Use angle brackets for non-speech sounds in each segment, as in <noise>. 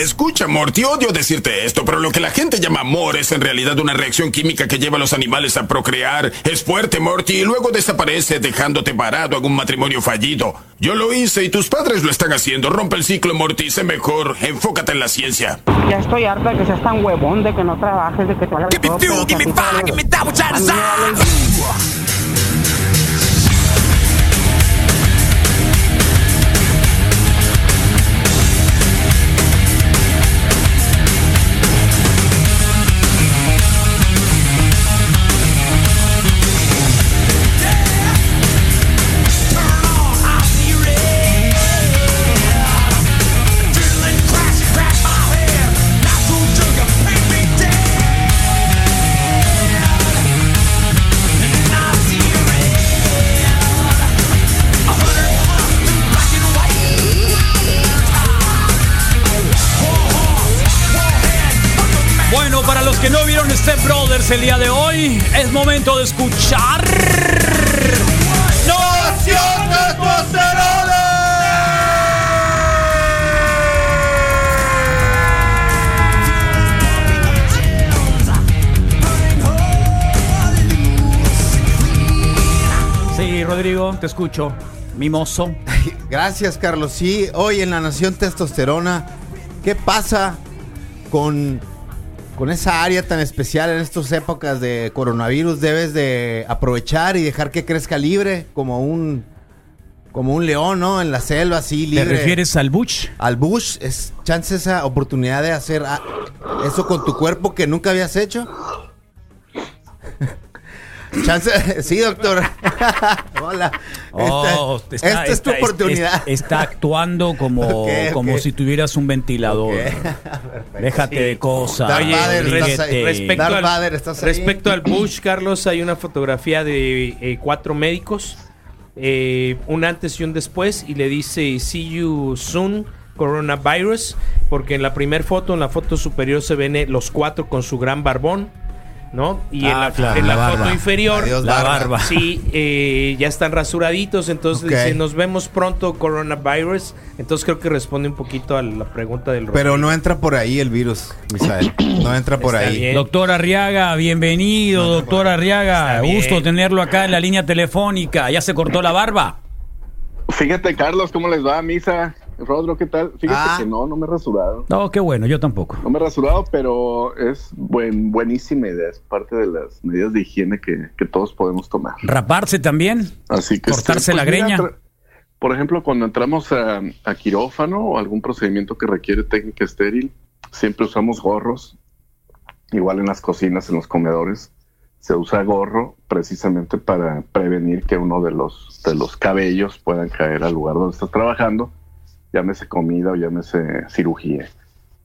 Escucha, Morty, odio decirte esto, pero lo que la gente llama amor es en realidad una reacción química que lleva a los animales a procrear. Es fuerte, Morty, y luego desaparece dejándote parado en un matrimonio fallido. Yo lo hice y tus padres lo están haciendo. Rompe el ciclo, Morty, sé mejor. Enfócate en la ciencia. Ya estoy harta de que seas tan huevón, de que no trabajes, de que te hagas Brothers el día de hoy, es momento de escuchar. ¡Nación Sí, Rodrigo, te escucho. Mimoso. <laughs> Gracias, Carlos. Sí, hoy en la Nación Testosterona, ¿qué pasa con, con esa área tan especial en estas épocas de coronavirus? Debes de aprovechar y dejar que crezca libre, como un, como un león, ¿no? En la selva, así ¿Te libre. refieres al Bush? al bush? ¿Es chance esa oportunidad de hacer eso con tu cuerpo que nunca habías hecho? Chance, <laughs> sí, doctor. <laughs> Hola. Oh, Esta- está- esta es tu oportunidad. es- está actuando como, <laughs> como si tuvieras un ventilador. Déjate de cosas. Darth Vader, respecto, Darth al, Vader, ¿estás ahí? respecto al Bush, Carlos, hay una fotografía de eh, cuatro médicos, eh, un antes y un después, y le dice See you soon, coronavirus, porque en la primera foto, en la foto superior se ven eh, los cuatro con su gran barbón, ¿no? Y en Ah, la, claro, en la la barba. foto inferior, Adiós, La barba. barba. Sí, eh, ya están rasuraditos, entonces dice, nos vemos pronto, coronavirus. Entonces creo que responde un poquito a la pregunta del Pero Rodrigo. no entra por ahí el virus, Misael. No entra por Está ahí. bien. Doctor Arriaga, bienvenido, doctor Arriaga. Está bien. Gusto tenerlo acá en la línea telefónica. ¿Ya se cortó la barba? Fíjate, Carlos, ¿cómo les va, Misa? Rodro, ¿qué tal? Fíjate Ah. que no, no me he rasurado. No, qué bueno, yo tampoco. No me he rasurado, pero es buen, buenísima idea. Es parte de las medidas de higiene que, que todos podemos tomar. ¿Raparse también? Así que ¿Cortarse la mira, greña? por ejemplo, cuando entramos a, a quirófano o algún procedimiento que requiere técnica estéril, siempre usamos gorros. Igual en las cocinas, en los comedores, se usa gorro precisamente para prevenir que uno de los, de los cabellos puedan caer al lugar donde está trabajando, llámese comida o llámese cirugía.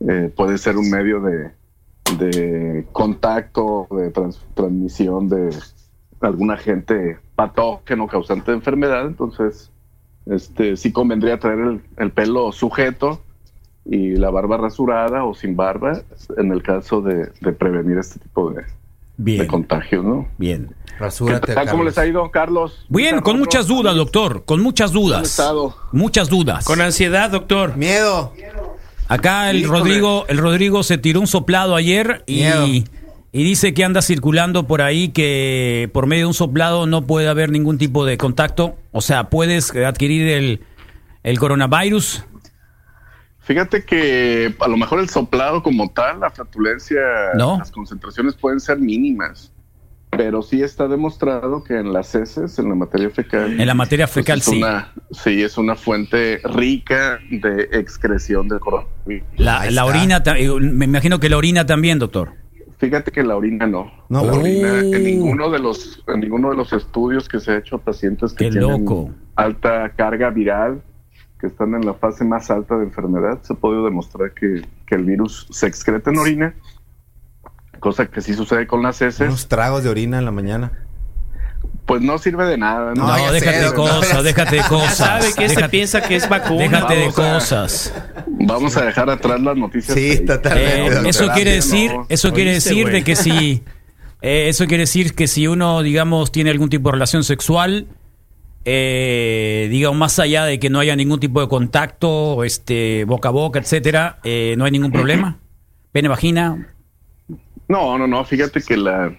Eh, puede ser un medio de, de contacto, de trans- transmisión de algún agente patógeno causante de enfermedad, entonces este sí convendría traer el, el pelo sujeto y la barba rasurada o sin barba en el caso de prevenir este tipo de, de Bien, contagios, ¿no? bien. ¿Qué Rasúrate, tal? ¿Cómo Carlos. les ha ido, Carlos? Bien, con muchas dudas, doctor. Con muchas ¿Cómo han dudas. estado? Muchas dudas. Con ansiedad, doctor. Miedo. Acá el Híjole. Rodrigo, el Rodrigo se tiró un soplado ayer y, y dice que anda circulando por ahí que por medio de un soplado no puede haber ningún tipo de contacto. O sea, puedes adquirir el, el coronavirus. Fíjate que a lo mejor el soplado como tal, la flatulencia, No. las concentraciones pueden ser mínimas, pero sí está demostrado que en las heces, en la materia fecal, En la materia pues, fecal, es sí. una- sí, es una fuente rica de excreción de coronavirus. La, la orina, eh, me imagino que la orina también, doctor. Fíjate que la orina no. No, la orina Oh. en ninguno de los en ninguno de los estudios que se ha hecho a pacientes que Qué tienen loco. alta carga viral, que están en la fase más alta de enfermedad, se ha podido demostrar que, que el virus se excreta en orina, cosa que sí sucede con las heces, Unos tragos de orina en la mañana. pues no sirve de nada. No, No, déjate sé, de cosas, déjate de cosas. sabe que se Déjate- piensa que es vacuna. Déjate de a- cosas. Vamos a dejar atrás las noticias. Sí, totalmente. Eh, eso quiere No. decir, eso quiere Oíste, decir de que si, eh, eso quiere decir que si uno, digamos, tiene algún tipo de relación sexual, eh, digamos, más allá de que no haya ningún tipo de contacto, este, boca a boca, etcétera, eh, no hay ningún problema. Pene vagina. No, no, no. Fíjate que la,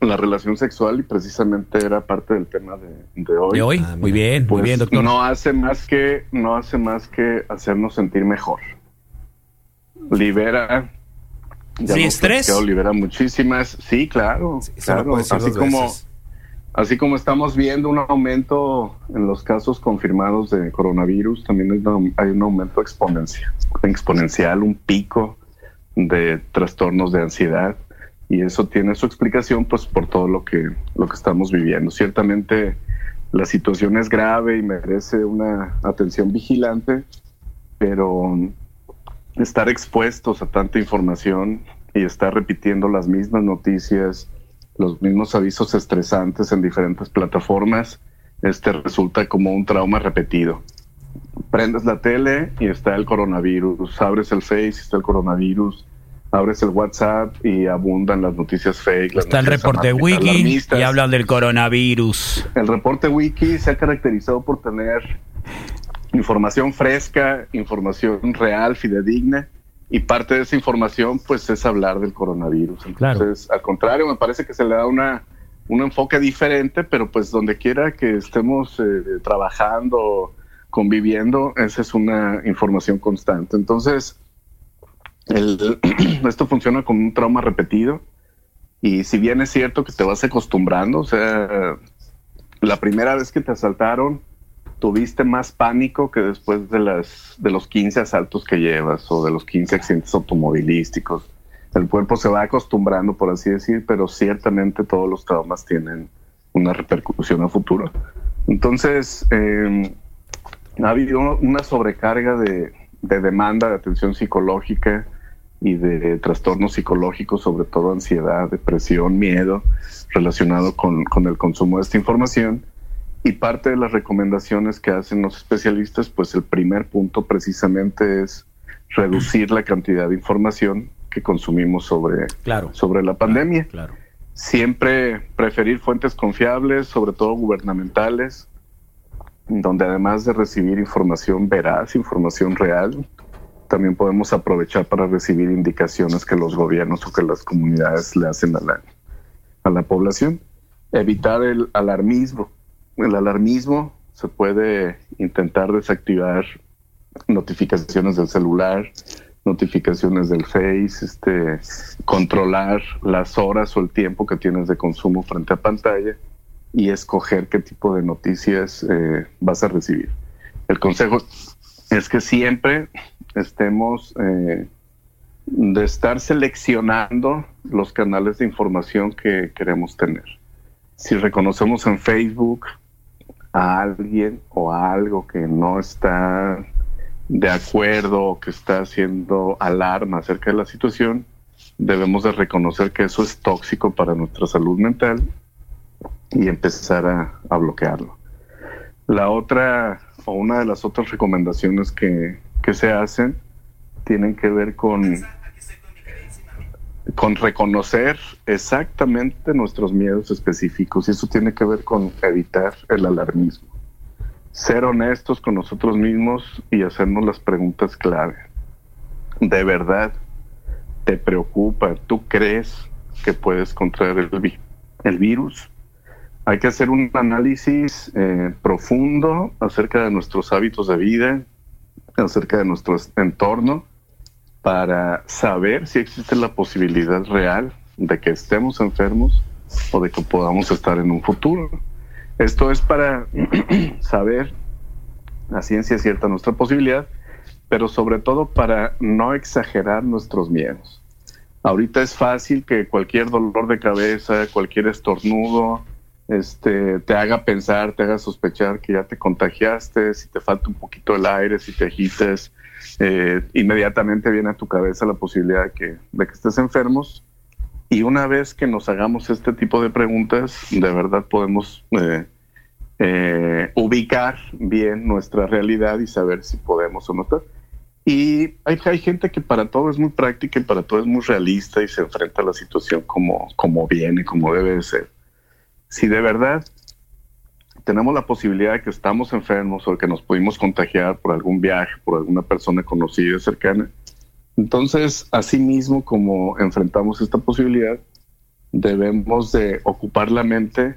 la relación sexual y precisamente era parte del tema de, de hoy. De hoy, Ah, muy bien, muy Pues bien, doctor. no hace más que no hace más que hacernos sentir mejor. Libera ya Sí, estrés. libera muchísimas. Sí, claro, Sí, claro. Así como veces. Así como estamos viendo un aumento en los casos confirmados de coronavirus, también hay un- aumento exponencial, exponencial, un pico de trastornos de ansiedad y eso tiene su explicación pues por todo lo que lo que estamos viviendo. Ciertamente la situación es grave y merece una atención vigilante, pero estar expuestos a tanta información y estar repitiendo las mismas noticias, los mismos avisos estresantes en diferentes plataformas, este resulta como un trauma repetido. Prendes la tele y está el coronavirus, abres el Face y está el coronavirus, abres el WhatsApp y abundan las noticias fake. las Está el reporte wiki alarmistas. y hablan del coronavirus. El reporte wiki se ha caracterizado por tener información fresca, información real, fidedigna, y parte de esa información pues es hablar del coronavirus. Claro. Entonces, al contrario, me parece que se le da una, un enfoque diferente, pero pues donde quiera que estemos eh, trabajando, conviviendo, esa es una información constante. Entonces, el- <clears throat> esto funciona como un trauma repetido. Y si bien es cierto que te vas acostumbrando, o sea, la primera vez que te asaltaron, tuviste más pánico que después de, las, de los 15 asaltos que llevas o de los 15 accidentes automovilísticos. El cuerpo se va acostumbrando, por así decir, pero ciertamente todos los traumas tienen una repercusión a futuro. Entonces, eh, ha habido una sobrecarga de, de demanda de atención psicológica y de trastornos psicológicos, sobre todo ansiedad, depresión, miedo, relacionado con, con el consumo de esta información. Y parte de las recomendaciones que hacen los especialistas, pues el primer punto precisamente es reducir la cantidad de información que consumimos sobre, Claro. sobre la pandemia. Claro. Siempre preferir fuentes confiables, sobre todo gubernamentales, donde además de recibir información veraz, información real, también podemos aprovechar para recibir indicaciones que los gobiernos o que las comunidades le hacen a la, a la población. Evitar el alarmismo. El alarmismo se puede intentar desactivar notificaciones del celular, notificaciones del Face, este, controlar las horas o el tiempo que tienes de consumo frente a pantalla y escoger qué tipo de noticias eh, vas a recibir. El consejo es que siempre estemos eh, de estar seleccionando los canales de información que queremos tener. Si reconocemos en Facebook a alguien o a algo que no está de acuerdo o que está haciendo alarma acerca de la situación, debemos de reconocer que eso es tóxico para nuestra salud mental y empezar a, a bloquearlo. La otra o una de las otras recomendaciones que, que se hacen tienen que ver con, con reconocer exactamente nuestros miedos específicos y eso tiene que ver con evitar el alarmismo. Ser honestos con nosotros mismos y hacernos las preguntas clave. ¿De verdad te preocupa? ¿Tú crees que puedes contraer el, vi- el virus? Hay que hacer un análisis eh, profundo acerca de nuestros hábitos de vida, acerca de nuestro entorno, para saber si existe la posibilidad real de que estemos enfermos o de que podamos estar en un futuro. Esto es para <clears throat> saber a ciencia cierta nuestra posibilidad, pero sobre todo para no exagerar nuestros miedos. Ahorita es fácil que cualquier dolor de cabeza, cualquier estornudo, este, te haga pensar, te haga sospechar que ya te contagiaste, si te falta un poquito el aire, si te agites, eh, inmediatamente viene a tu cabeza la posibilidad de que, de que estés enfermos. Y una vez que nos hagamos este tipo de preguntas, de verdad podemos eh, eh, ubicar bien nuestra realidad y saber si podemos o no estar. Y hay, hay gente que para todo es muy práctica y para todo es muy realista y se enfrenta a la situación como, como viene, como debe de ser. Si de verdad tenemos la posibilidad de que estamos enfermos o que nos pudimos contagiar por algún viaje, por alguna persona conocida, cercana. Entonces, así mismo como enfrentamos esta posibilidad, debemos de ocupar la mente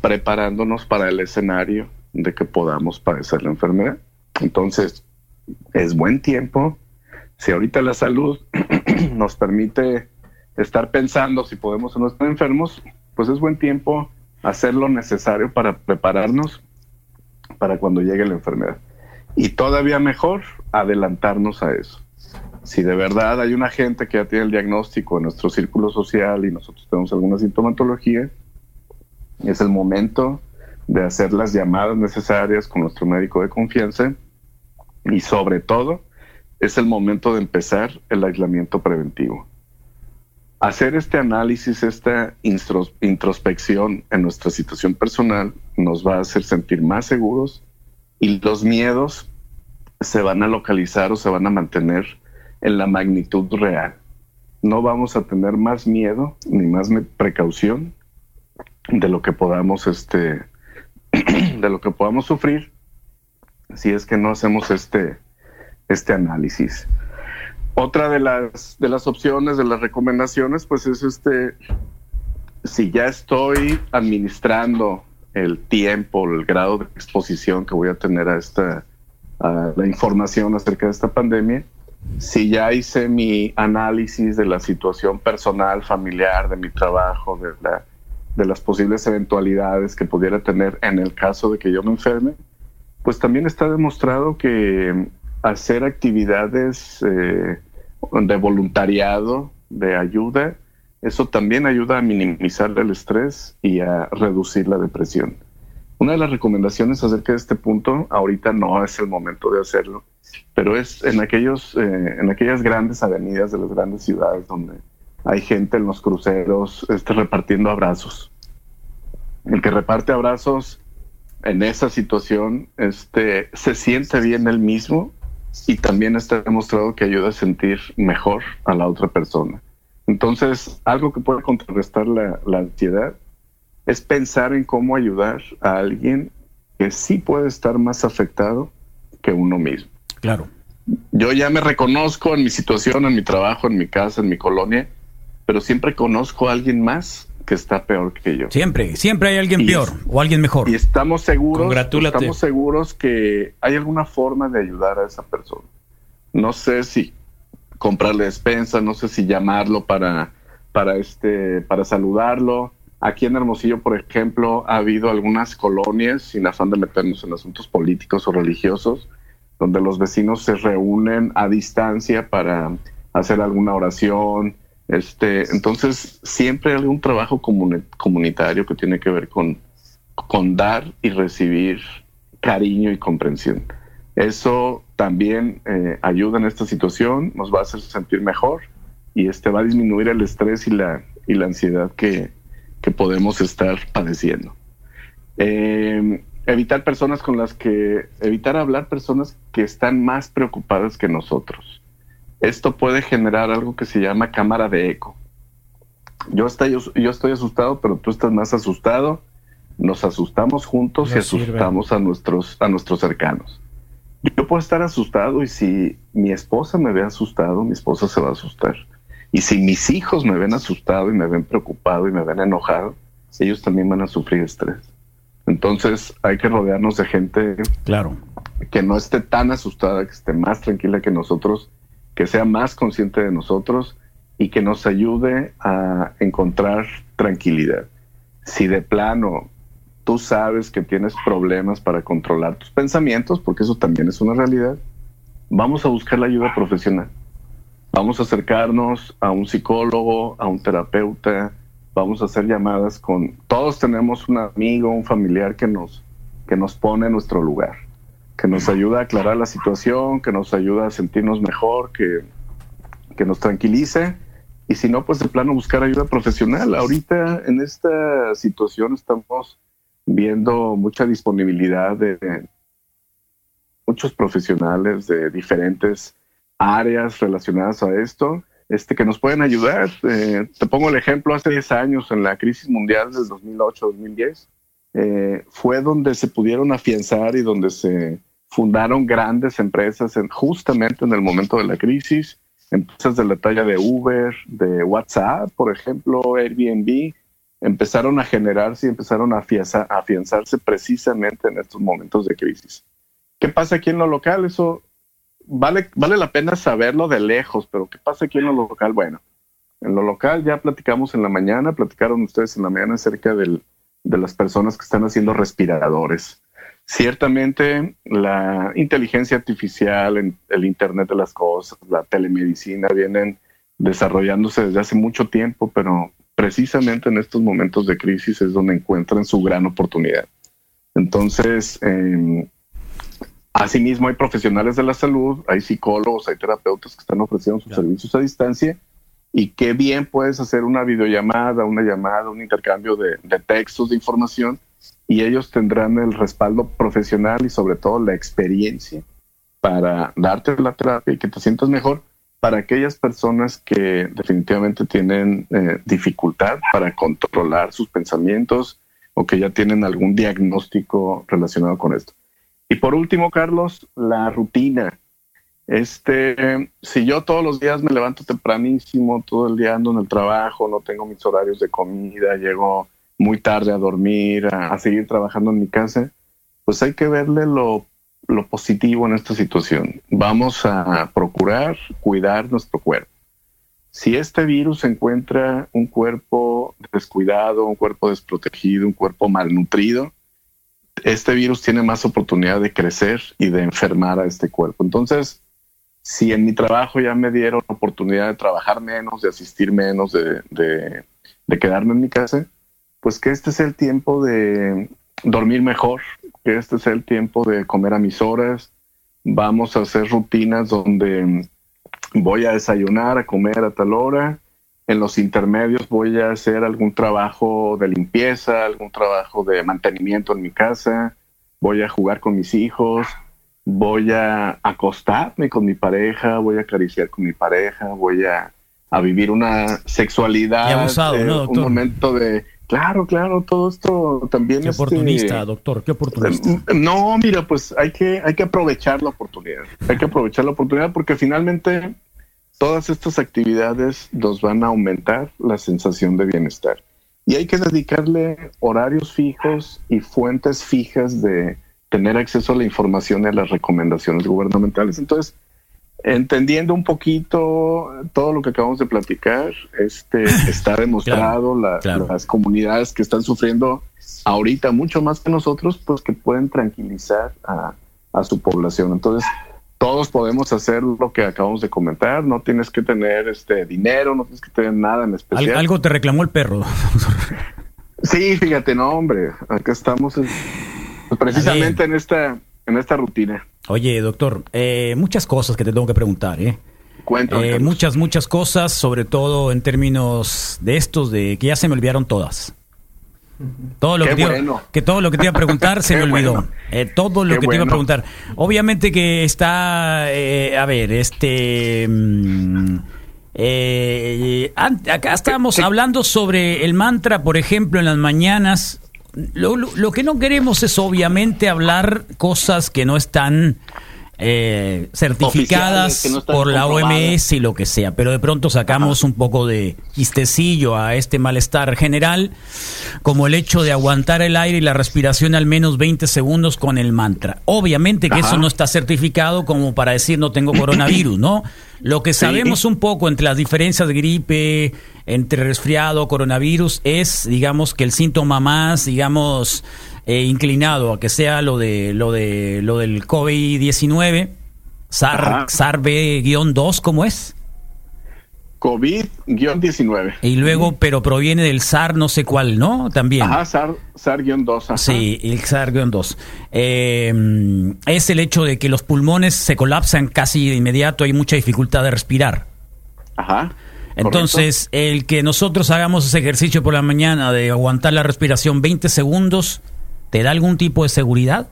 preparándonos para el escenario de que podamos padecer la enfermedad. Entonces, es buen tiempo. Si ahorita la salud <clears throat> nos permite estar pensando si podemos o no estar enfermos, pues es buen tiempo hacer lo necesario para prepararnos para cuando llegue la enfermedad. Y todavía mejor, adelantarnos a eso. Si de verdad hay una gente que ya tiene el diagnóstico en nuestro círculo social y nosotros tenemos alguna sintomatología, es el momento de hacer las llamadas necesarias con nuestro médico de confianza y sobre todo es el momento de empezar el aislamiento preventivo. Hacer este análisis, esta introspección en nuestra situación personal nos va a hacer sentir más seguros y los miedos se van a localizar o se van a mantener en la magnitud real. No vamos a tener más miedo ni más precaución de lo que podamos este <clears throat> de lo que podamos sufrir si es que no hacemos este este análisis. Otra de las, de las opciones, de las recomendaciones, pues es este, si ya estoy administrando el tiempo, el grado de exposición que voy a tener a esta, a la información acerca de esta pandemia, si ya hice mi análisis de la situación personal, familiar, de mi trabajo, de, la, de las posibles eventualidades que pudiera tener en el caso de que yo me enferme, pues también está demostrado que hacer actividades eh, de voluntariado, de ayuda, eso también ayuda a minimizar el estrés y a reducir la depresión. Una de las recomendaciones acerca de este punto, ahorita no es el momento de hacerlo, pero es en, aquellos, eh, en aquellas grandes avenidas de las grandes ciudades donde hay gente en los cruceros este, repartiendo abrazos. El que reparte abrazos en esa situación este, se siente bien él mismo y también está demostrado que ayuda a sentir mejor a la otra persona. Entonces, algo que puede contrarrestar la, ansiedad es pensar en cómo ayudar a alguien que sí puede estar más afectado que uno mismo. Claro. Yo ya me reconozco en mi situación, en mi trabajo, en mi casa, en mi colonia, pero siempre conozco a alguien más que está peor que yo. Siempre, siempre hay alguien peor o alguien mejor. Y estamos seguros, estamos seguros que hay alguna forma de ayudar a esa persona. No sé si comprarle despensa, no sé si llamarlo para, para este, para saludarlo. Aquí en Hermosillo, por ejemplo, ha habido algunas colonias, sin afán de meternos en asuntos políticos o religiosos, donde los vecinos se reúnen a distancia para hacer alguna oración, este, entonces, siempre hay un trabajo comunitario que tiene que ver con, dar y recibir cariño y comprensión. Eso también eh, ayuda en esta situación, nos va a hacer sentir mejor y este va a disminuir el estrés y la, y la ansiedad que, podemos estar padeciendo. Eh, evitar personas con las que, evitar hablar personas que están más preocupadas que nosotros esto puede generar algo que se llama cámara de eco. Yo estoy, yo estoy asustado, pero tú estás más asustado. Nos asustamos juntos y asustamos a nuestros, a nuestros cercanos. Yo puedo estar asustado y si mi esposa me ve asustado, mi esposa se va a asustar. Y si mis hijos me ven asustado y me ven preocupado y me ven enojado, ellos también van a sufrir estrés. Entonces hay que rodearnos de gente claro. que no esté tan asustada, que esté más tranquila que nosotros que sea más consciente de nosotros y que nos ayude a encontrar tranquilidad. Si de plano tú sabes que tienes problemas para controlar tus pensamientos, porque eso también es una realidad, vamos a buscar la ayuda profesional. Vamos a acercarnos a un psicólogo, a un terapeuta, vamos a hacer llamadas con todos tenemos un amigo, un familiar que nos que nos pone en nuestro lugar que nos ayuda a aclarar la situación, que nos ayuda a sentirnos mejor, que, que nos tranquilice. Y si no, pues de plano buscar ayuda profesional. Ahorita en esta situación estamos viendo mucha disponibilidad de muchos profesionales de diferentes áreas relacionadas a esto, este, que nos pueden ayudar. Eh, te pongo el ejemplo, hace 10 años, en la crisis mundial del 2008-2010, eh, fue donde se pudieron afianzar y donde se fundaron grandes empresas en, justamente en el momento de la crisis, empresas de la talla de Uber, de WhatsApp, por ejemplo, Airbnb, empezaron a generarse y empezaron a, afianzarse precisamente en estos momentos de crisis. ¿Qué pasa aquí en lo local? Eso vale, vale la pena saberlo de lejos, pero ¿qué pasa aquí en lo local? Bueno, en lo local ya platicamos en la mañana, platicaron ustedes en la mañana acerca del, de las personas que están haciendo respiradores. Ciertamente la inteligencia artificial, el Internet de las Cosas, la telemedicina vienen desarrollándose desde hace mucho tiempo, pero precisamente en estos momentos de crisis es donde encuentran su gran oportunidad. Entonces, eh, asimismo hay profesionales de la salud, hay psicólogos, hay terapeutas que están ofreciendo sus servicios a distancia y qué bien puedes hacer una videollamada, una llamada, un intercambio de, de textos, de información y ellos tendrán el respaldo profesional y sobre todo la experiencia para darte la terapia y que te sientas mejor para aquellas personas que definitivamente tienen eh, dificultad para controlar sus pensamientos o que ya tienen algún diagnóstico relacionado con esto. Y por último, Carlos, la rutina. Este, si yo todos los días me levanto tempranísimo, todo el día ando en el trabajo, no tengo mis horarios de comida, llego muy tarde a dormir, a seguir trabajando en mi casa, pues hay que verle lo positivo en esta situación. Vamos a procurar cuidar nuestro cuerpo. Si este virus encuentra un cuerpo descuidado, un cuerpo desprotegido, un cuerpo malnutrido, este virus tiene más oportunidad de crecer y de enfermar a este cuerpo. Entonces, si en mi trabajo ya me dieron oportunidad de trabajar menos, de asistir menos, de quedarme en mi casa, pues que este sea el tiempo de dormir mejor, que este sea el tiempo de comer a mis horas. Vamos a hacer rutinas donde voy a desayunar, a comer a tal hora. En los intermedios voy a hacer algún trabajo de limpieza, algún trabajo de mantenimiento en mi casa. Voy a jugar con mis hijos. Voy a acostarme con mi pareja, voy a acariciar con mi pareja, voy a, vivir una sexualidad, eh, un momento de Claro, claro, todo esto también Qué oportunista, doctor, qué oportunista. Mm, no, mira, pues hay que, hay que aprovechar la oportunidad. Hay que aprovechar la oportunidad porque finalmente todas estas actividades nos van a aumentar la sensación de bienestar. Y hay que dedicarle horarios fijos y fuentes fijas de tener acceso a la información y a las recomendaciones gubernamentales. Entonces, entendiendo un poquito todo lo que acabamos de platicar, este <laughs> está demostrado las comunidades que están sufriendo ahorita mucho más que nosotros, pues que pueden tranquilizar a, su población. Entonces, todos podemos hacer lo que acabamos de comentar, no tienes que tener este dinero, no tienes que tener nada en especial. Algo te reclamó el perro. <laughs> sí, fíjate, no, hombre, acá estamos precisamente en esta en esta rutina. Oye, doctor, eh, muchas cosas que te tengo que preguntar, ¿eh? eh muchas, muchas cosas, sobre todo en términos de estos, de que ya se me olvidaron todas. Todo lo que, te iba, que todo lo que te iba a preguntar se <laughs> me olvidó. Eh, todo lo que te iba a preguntar. Obviamente que está, a ver, este... Mm, acá estábamos hablando sobre el mantra, por ejemplo, en las mañanas lo, lo, que no queremos es obviamente hablar cosas que no están eh, certificadas por la OMS y lo que sea, pero de pronto sacamos un poco de quistecillo a este malestar general, como el hecho de aguantar el aire y la respiración al menos 20 segundos con el mantra. Obviamente que eso no está certificado como para decir no tengo coronavirus, ¿no? Lo que sabemos un poco entre las diferencias de gripe, entre resfriado, coronavirus, es, digamos, que el síntoma más, digamos, eh, inclinado a que sea lo de lo de lo del COVID-19, SAR, SARS-B-2, ¿cómo es? COVID-19. Y luego, pero proviene del SAR no sé cuál, ¿no? También. Ajá, SAR, SAR-2. Sí, el SAR-2. Eh, es el hecho de que los pulmones se colapsan casi de inmediato, hay mucha dificultad de respirar. Ajá. Entonces, el que nosotros hagamos ese ejercicio por la mañana de aguantar la respiración 20 segundos, ¿Te da algún tipo de seguridad?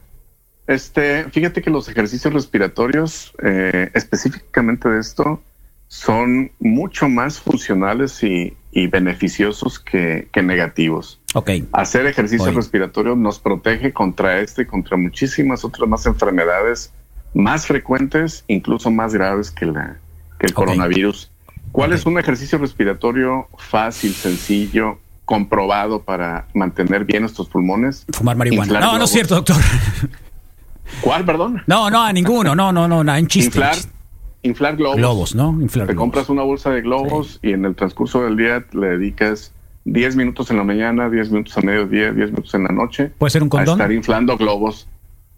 Este, fíjate que los ejercicios respiratorios, eh, específicamente de esto, son mucho más funcionales y, beneficiosos que, negativos. Ok. Hacer ejercicio respiratorio nos protege contra este y contra muchísimas otras más enfermedades más frecuentes, incluso más graves que, la, que el coronavirus. ¿Cuál es un ejercicio respiratorio fácil, sencillo, comprobado para mantener bien nuestros pulmones? Fumar marihuana. No, no es cierto, doctor. ¿Cuál, perdón? No, no, a ninguno. No, no, no, nada, en chiste. inflar, en chiste. inflar globos. Globos, ¿no? Inflar Te globos. compras una bolsa de globos y en el transcurso del día le dedicas 10 minutos en la mañana, 10 minutos a mediodía, 10 minutos en la noche ¿Puede ser un a condón? estar inflando globos.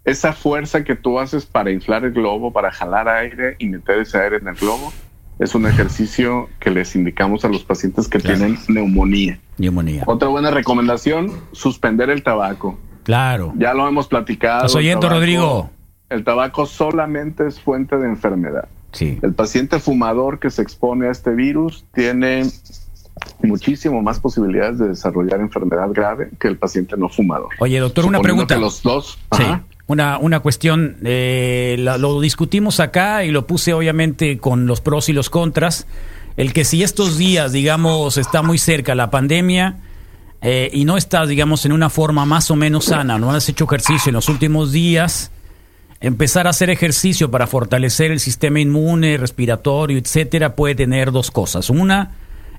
Esa fuerza que tú haces para inflar el globo, para jalar aire y meter ese aire en el globo, es un ejercicio que les indicamos a los pacientes que Claro. tienen neumonía. Neumonía. Otra buena recomendación, suspender el tabaco. Claro. Ya lo hemos platicado. ¿Estás oyendo, tabaco- Rodrigo? El tabaco solamente es fuente de enfermedad. Sí. El paciente fumador que se expone a este virus tiene muchísimo más posibilidades de desarrollar enfermedad grave que el paciente no fumador. Oye, doctor, una pregunta. que los dos. Sí. Ajá. Una, una cuestión, eh, la- lo discutimos acá y lo puse obviamente con los pros y los contras. El que si estos días, digamos, está muy cerca la pandemia eh, y no estás, digamos, en una forma más o menos sana, no has hecho ejercicio en los últimos días, empezar a hacer ejercicio para fortalecer el sistema inmune, respiratorio, etcétera, puede tener dos cosas. Una,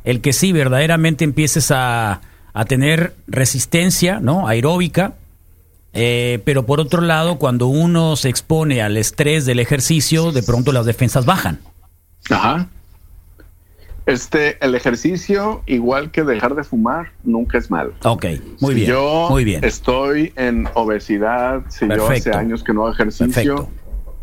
el que sí verdaderamente empieces a, a tener resistencia, ¿no? Aeróbica. Eh, pero por otro lado, cuando uno se expone al estrés del ejercicio, de pronto las defensas bajan. Ajá. Este, el ejercicio, igual que dejar de fumar, nunca es malo. Ok, muy Si bien. yo muy bien. estoy en obesidad, si yo hace años que no hago ejercicio, Perfecto.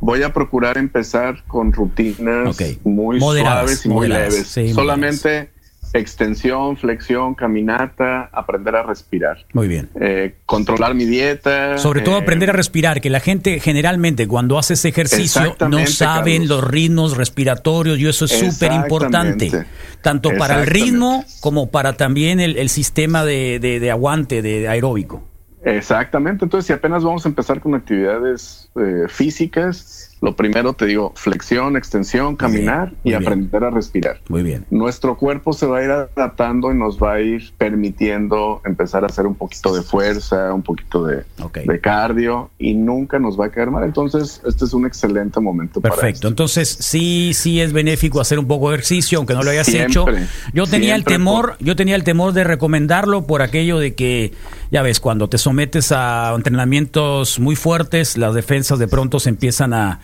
voy a procurar empezar con rutinas muy Moderadas, suaves y muy leves. sí, Solamente extensión, flexión, caminata, aprender a respirar. Muy bien. Eh, controlar mi dieta. Sobre todo eh, aprender a respirar, que la gente generalmente cuando hace ese ejercicio no saben Carlos. los ritmos respiratorios y eso es súper importante, tanto para el ritmo como para también el, el sistema de, de- de aguante, de aeróbico. Exactamente. Entonces, si apenas vamos a empezar con actividades eh, físicas, lo primero te digo, flexión, extensión, caminar y bien. aprender a respirar. Muy bien. Nuestro cuerpo se va a ir adaptando y nos va a ir permitiendo empezar a hacer un poquito de fuerza, un poquito de, de cardio y nunca nos va a caer mal. Entonces, este es un excelente momento para Perfecto. esto. Entonces, sí, sí es benéfico hacer un poco de ejercicio, aunque no lo hayas Siempre, hecho. Yo tenía el temor, yo tenía el temor de recomendarlo por aquello de que, ya ves, cuando te sometes a entrenamientos muy fuertes, las defensas de pronto se empiezan a,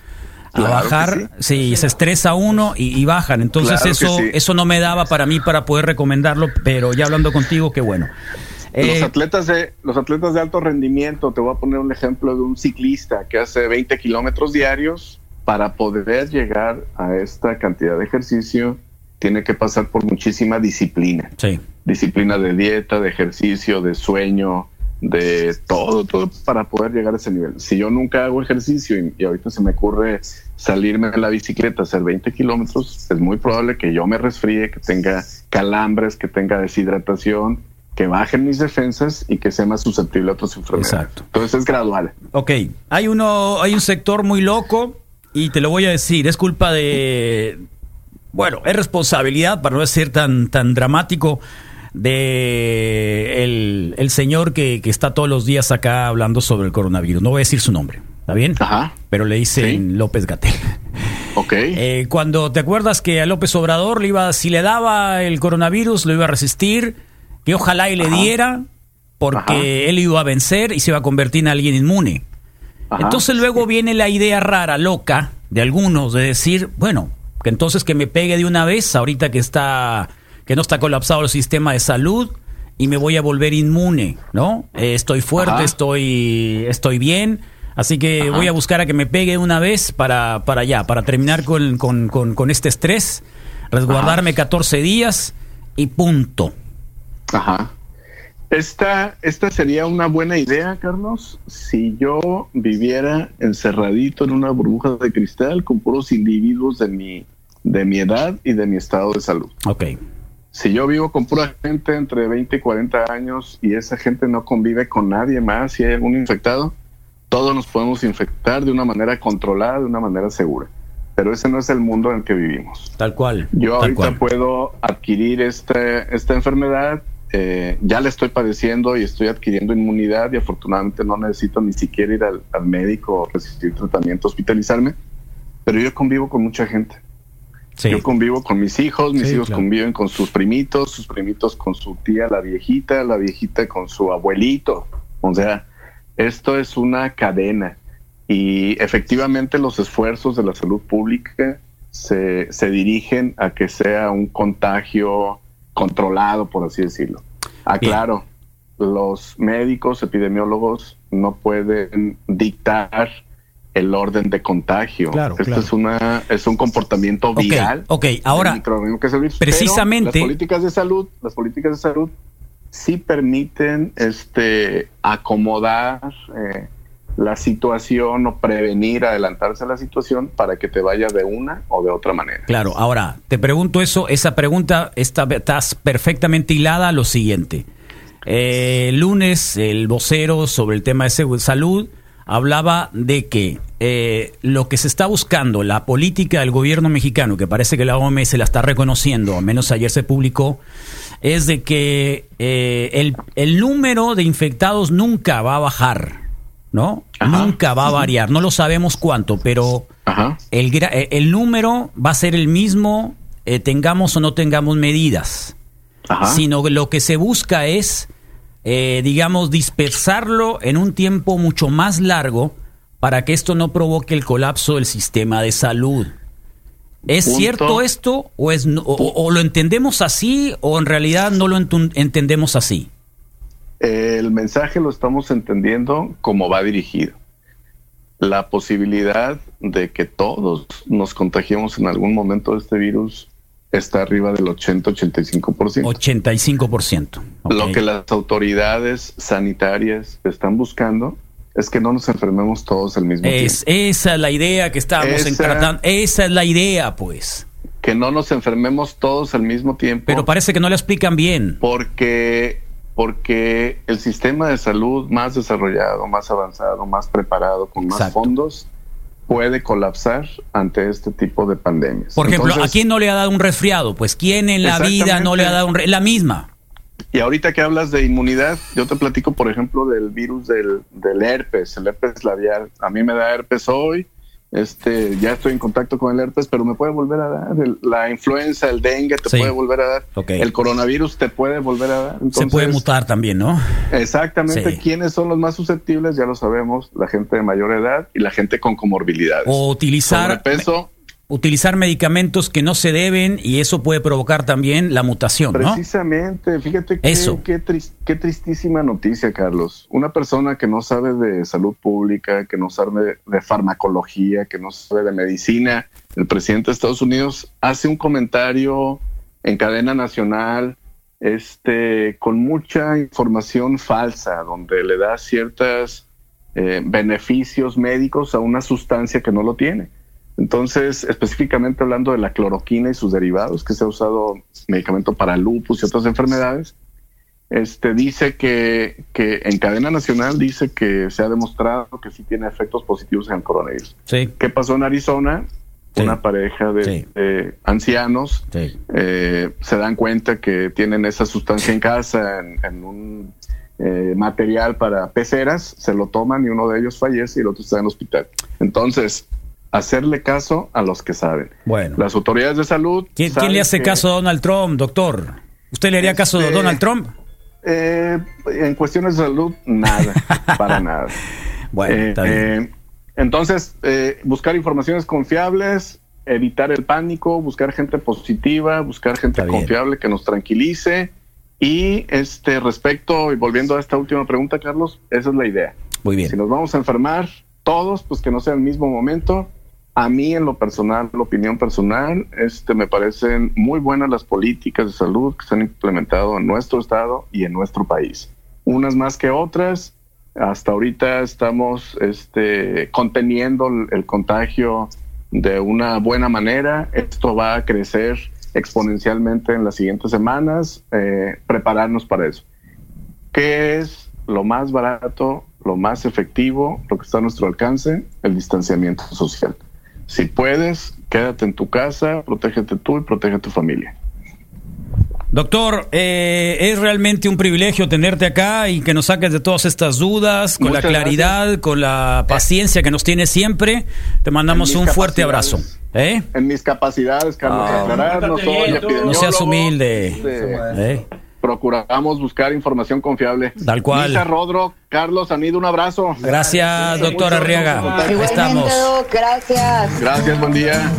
a Claro bajar, sí. se estresa uno y, y bajan. Entonces Claro eso, sí. eso no me daba para mí para poder recomendarlo, pero ya hablando contigo, qué bueno. los Eh, atletas de los atletas de alto rendimiento, te voy a poner un ejemplo de un ciclista que hace 20 kilómetros diarios para poder llegar a esta cantidad de ejercicio tiene que pasar por muchísima disciplina, sí, disciplina de dieta, de ejercicio, de sueño, de todo, todo para poder llegar a ese nivel. Si yo nunca hago ejercicio y, y ahorita se me ocurre salirme de la bicicleta, hacer 20 kilómetros, es muy probable que yo me resfríe, que tenga calambres, que tenga deshidratación, que bajen mis defensas y que sea más susceptible a otras enfermedades. Exacto. Entonces es gradual. Ok, hay uno, hay un sector muy loco y te lo voy a decir, es culpa de, bueno, es responsabilidad, para no ser tan, tan dramático, de el, el señor que, que está todos los días acá hablando sobre el coronavirus. No voy a decir su nombre, ¿está bien? Ajá. Pero le dicen Sí. López Gatel. <laughs> Ok. Eh, cuando te acuerdas que a López Obrador le iba, si le daba el coronavirus, lo iba a resistir, que ojalá y le Ajá. diera, porque Ajá. él iba a vencer y se iba a convertir en alguien inmune. Ajá. Entonces luego viene la idea rara, loca, de algunos, de decir, bueno, que entonces que me pegue de una vez, ahorita que está, que no está colapsado el sistema de salud, y me voy a volver inmune, ¿no? Eh, estoy fuerte, Ajá. estoy, estoy bien, así que Ajá. voy a buscar a que me pegue una vez para, para allá, para terminar con, con, con, con este estrés, resguardarme 14 días y punto. Ajá. Esta, esta sería una buena idea, Carlos, si yo viviera encerradito en una burbuja de cristal con puros individuos de mi, de mi edad y de mi estado de salud. Ok, Si yo vivo con pura gente entre 20 y 40 años y esa gente no convive con nadie más, si hay algún infectado, todos nos podemos infectar de una manera controlada, de una manera segura. Pero ese no es el mundo en el que vivimos. tal cual. Yo tal ahorita cual. puedo adquirir este, esta enfermedad eh, ya le estoy padeciendo y estoy adquiriendo inmunidad y afortunadamente no necesito ni siquiera ir al, al médico o recibir tratamiento, hospitalizarme, pero yo convivo con mucha gente. Sí. Yo convivo con mis hijos, mis Sí, hijos claro. conviven con sus primitos, sus primitos con su tía, la viejita, la viejita con su abuelito. O sea, esto es una cadena y efectivamente los esfuerzos de la salud pública se, se dirigen a que sea un contagio controlado, por así decirlo. Aclaro, los médicos, epidemiólogos no pueden dictar el orden de contagio. Claro, Esto claro. es una es un comportamiento viral. ok, del ahora, que es el virus. Precisamente- las políticas de salud, las políticas de salud sí permiten este acomodar eh, la situación o prevenir, adelantarse a la situación para que te vaya de una o de otra manera. Claro, ahora te pregunto eso, esa pregunta está estás perfectamente hilada a lo siguiente. Eh, el lunes el vocero sobre el tema de salud hablaba de que eh, lo que se está buscando, la política del gobierno mexicano, que parece que la OMS la está reconociendo, al menos ayer se publicó, es de que eh, el, el número de infectados nunca va a bajar, ¿no? Ajá. Nunca va a variar, no lo sabemos cuánto, pero Ajá. el, eh, el número va a ser el mismo, eh, tengamos o no tengamos medidas, Ajá. sino que lo que se busca es, eh, digamos, dispersarlo en un tiempo mucho más largo para que esto no provoque el colapso del sistema de salud. ¿Es Punto. cierto esto o, es, o, o lo entendemos así o en realidad no lo entendemos así? El mensaje lo estamos entendiendo como va dirigido. La posibilidad de que todos nos contagiemos en algún momento de este virus está arriba del 80-85%. 85%. Lo ok. que las autoridades sanitarias están buscando es que no nos enfermemos todos al mismo Es, tiempo. esa es la idea que estábamos Esa- tratando. Esa es la idea, pues. Que no nos enfermemos todos al mismo tiempo. Pero parece que no la explican bien. porque porque el sistema de salud más desarrollado, más avanzado, más preparado, con más Exacto. fondos, puede colapsar ante este tipo de pandemias. Por ejemplo, Entonces, ¿a quién no le ha dado un resfriado? Pues ¿quién en la vida no le ha dado un La misma. Y ahorita que hablas de inmunidad, yo te platico, por ejemplo, del virus del, del herpes, el herpes labial. A mí me da herpes hoy, este, ya estoy en contacto con el herpes, pero me puede volver a dar. El- la influenza, el dengue te Sí. puede volver a dar. El coronavirus te puede volver a dar. Se Entonces, puede mutar también, ¿no? Exactamente, Sí. quiénes son los más susceptibles, ya lo sabemos, la gente de mayor edad y la gente con comorbilidades. O utilizar, Sobrepeso, utilizar medicamentos que no se deben y eso puede provocar también la mutación, ¿no? precisamente, fíjate que, Eso. Qué, tris- qué tristísima noticia, Carlos. Una persona que no sabe de salud pública, que no sabe de, farmacología, que no sabe de medicina, el presidente de Estados Unidos hace un comentario en cadena nacional este, con mucha información falsa, donde le da ciertos beneficios médicos a una sustancia que no lo tiene. Entonces, específicamente hablando de la cloroquina y sus derivados, que se ha usado medicamento para lupus y otras enfermedades, este dice que, que en cadena nacional dice que se ha demostrado que sí tiene efectos positivos en el coronavirus. Sí, ¿Qué pasó en Arizona? Sí. Una pareja de, Sí. de ancianos eh, se dan cuenta que tienen esa sustancia en casa, en, en un eh, material para peceras, se lo toman y uno de ellos fallece y el otro está en el hospital. Entonces, hacerle caso a los que saben. Bueno. Las autoridades de salud. ¿Quién, le hace caso a Donald Trump, doctor? ¿Usted le haría caso a Este- Donald Trump? eh, en cuestiones de salud, nada, <laughs> para nada. Bueno, Eh, está bien. eh, entonces, eh, buscar informaciones confiables, evitar el pánico, buscar gente positiva, buscar gente confiable que nos tranquilice. Y este respecto, y volviendo a esta última pregunta, Carlos, esa es la idea. Muy bien. Si nos vamos a enfermar todos, pues que no sea el mismo momento. A mí, en lo personal, la opinión personal, este, me parecen muy buenas las políticas de salud que se han implementado en nuestro estado y en nuestro país. Unas más que otras. Hasta ahorita estamos este, conteniendo el, contagio de una buena manera. Esto va a crecer exponencialmente en las siguientes semanas. eh, prepararnos para eso. ¿Qué es lo más barato, lo más efectivo, lo que está a nuestro alcance? El distanciamiento social. Si puedes, quédate en tu casa, protégete tú y protege a tu familia. Doctor, eh, es realmente un privilegio tenerte acá y que nos saques de todas estas dudas, con Muchas la claridad, con la paciencia que nos tienes siempre. Te mandamos un fuerte abrazo. ¿Eh? En mis capacidades, Carlos, Ah. aclarar, no soy bien. No seas humilde. este, ¿Eh? Procuramos buscar información confiable. Tal cual. Lisa Rodro, Carlos Anido, un abrazo. Gracias, doctor Arriaga. Estamos. Gracias. Gracias, buen día.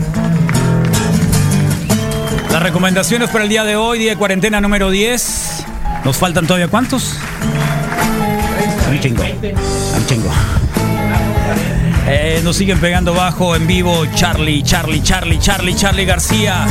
Las recomendaciones para el día de hoy, día de cuarentena número 10. ¿Nos faltan todavía cuántos? Un chingo. Un chingo. Eh, nos siguen pegando bajo en vivo Charlie, Charlie, Charlie, Charlie, Charlie García.